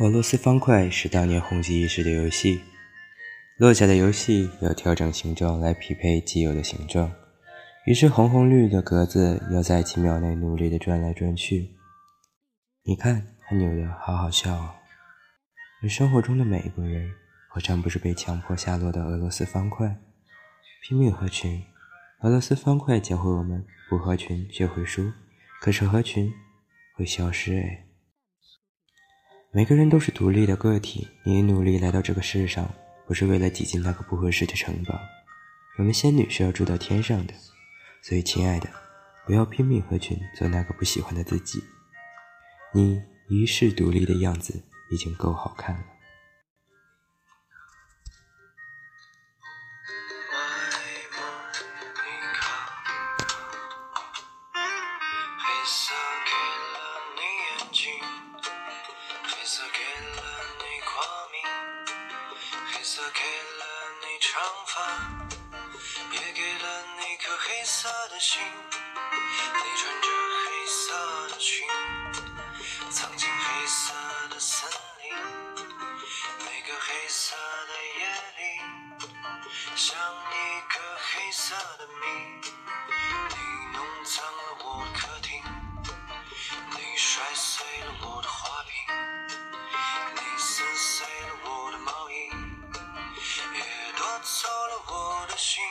俄罗斯方块是当年红极一时的游戏。落下的游戏要调整形状来匹配既有的形状，于是红红绿的格子要在几秒内努力的转来转去。你看，他扭的好好笑啊！而生活中的每一个人，何尝不是被强迫下落的俄罗斯方块？拼命合群，俄罗斯方块教会我们：不合群就会输，可是合群会消失哎。每个人都是独立的个体，你努力来到这个世上，不是为了挤进那个不合适的城堡。我们仙女是要住到天上的，所以亲爱的，不要拼命合群，做那个不喜欢的自己。你一世独立的样子已经够好看了。长发，也给了你颗黑色的心。你穿着像一个黑色的谜。你弄脏了我的客厅，你摔碎了我的花瓶，你撕碎了我的毛衣。也夺走了我的心。